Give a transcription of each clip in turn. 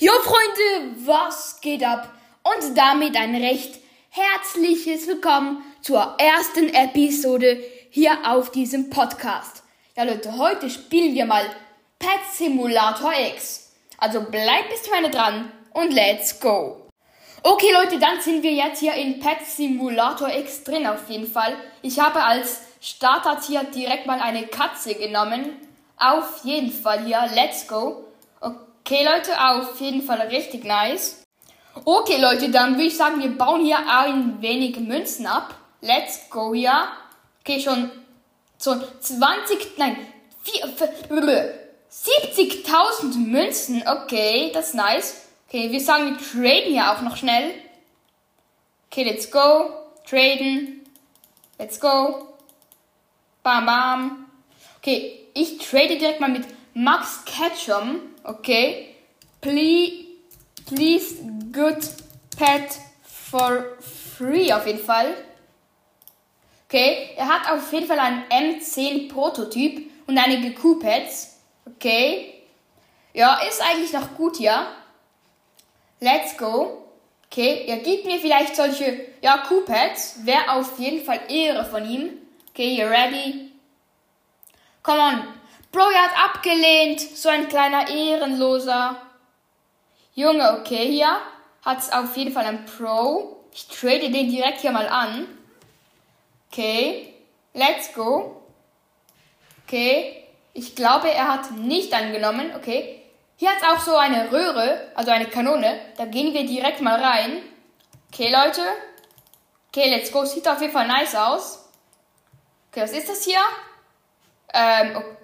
Jo Freunde, was geht ab? Und damit ein recht herzliches Willkommen zur ersten Episode hier auf diesem Podcast. Ja Leute, heute spielen wir mal Pet Simulator X. Also bleibt bis zum Ende dran und let's go. Okay Leute, dann sind wir jetzt hier in Pet Simulator X drin auf jeden Fall. Ich habe als Starter hier direkt mal eine Katze genommen. Auf jeden Fall hier, let's go. Okay, Leute, auf jeden Fall richtig nice. Okay, Leute, dann würde ich sagen, wir bauen hier ein wenig Münzen ab. Let's go hier. Okay, schon so 20, nein, 70.000 Münzen. Okay, das ist nice. Okay, wir sagen, wir traden hier auch noch schnell. Okay, let's go. Traden. Let's go. Bam, bam. Okay, ich trade direkt mal mit Max Ketchum. Okay. Please, please, good pet for free auf jeden Fall. Okay, er hat auf jeden Fall einen M10 Prototyp und einige Q-Pads. Okay. Ja, ist eigentlich noch gut, ja. Let's go. Okay, er gibt mir vielleicht solche, ja, Q-Pads. Wäre auf jeden Fall Ehre von ihm. Okay, you ready? Come on, Bro, er hat abgelehnt. So ein kleiner Ehrenloser. Junge, okay, hier hat es auf jeden Fall ein Pro. Ich trade den direkt hier mal an. Okay, let's go. Okay, ich glaube, er hat nicht angenommen. Okay, hier hat es auch so eine Röhre, also eine Kanone. Da gehen wir direkt mal rein. Okay, Leute. Okay, let's go. Sieht auf jeden Fall nice aus. Okay, was ist das hier? Ähm, okay.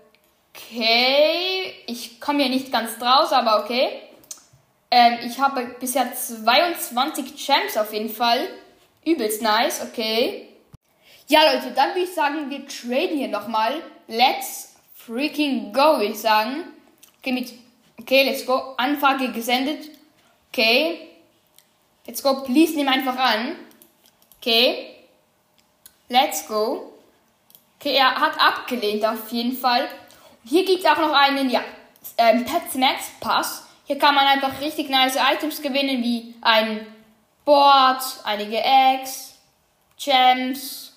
Okay, ich komme hier nicht ganz draus, aber okay. Ähm, ich habe bisher 22 Champs auf jeden Fall. Übelst nice, okay. Ja, Leute, dann würde ich sagen, wir traden hier nochmal. Let's freaking go, würde ich sagen. Okay, mit. Okay, let's go. Anfrage gesendet. Okay. Let's go. Please nimm einfach an. Okay. Let's go. Okay, er hat abgelehnt auf jeden Fall. Hier gibt es auch noch einen, ja, ähm, Pet Max Pass. Hier kann man einfach richtig nice Items gewinnen, wie ein Board, einige Eggs, Gems,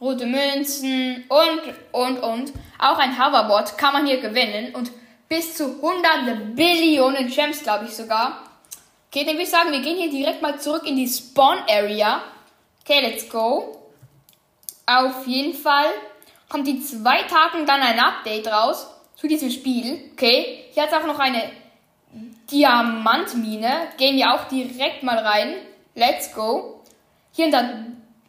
rote Münzen und, und, und. Auch ein Hoverboard kann man hier gewinnen und bis zu 100 Billionen Gems, glaube ich sogar. Okay, dann würde ich sagen, wir gehen hier direkt mal zurück in die Spawn Area. Okay, let's go. Auf jeden Fall kommt in zwei Tagen dann ein Update raus zu diesem Spiel. Okay, hier hat es auch noch eine Diamantmine. Gehen wir auch direkt mal rein. Let's go. Hier in der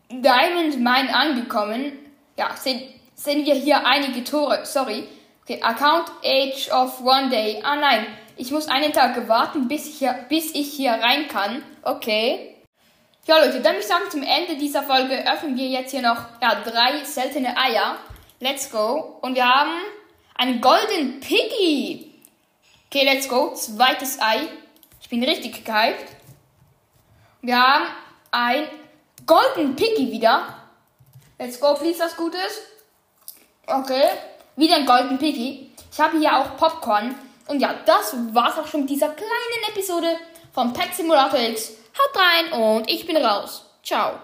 Diamond Mine angekommen. Ja, sehen, sehen wir hier einige Tore. Sorry. Okay, Account Age of One Day. Ah nein, ich muss einen Tag warten, bis ich hier, bis ich hier rein kann. Okay. Ja Leute, dann würde ich sagen, zum Ende dieser Folge öffnen wir jetzt hier noch ja, drei seltene Eier. Let's go. Und wir haben einen Golden Piggy. Okay, let's go. Zweites Ei. Ich bin richtig gehypt. Wir haben ein Golden Piggy wieder. Let's go, please, was Gutes. Okay. Wieder ein Golden Piggy. Ich habe hier auch Popcorn. Und ja, das war's auch schon mit dieser kleinen Episode vom Pet Simulator X. Haut rein und ich bin raus. Ciao.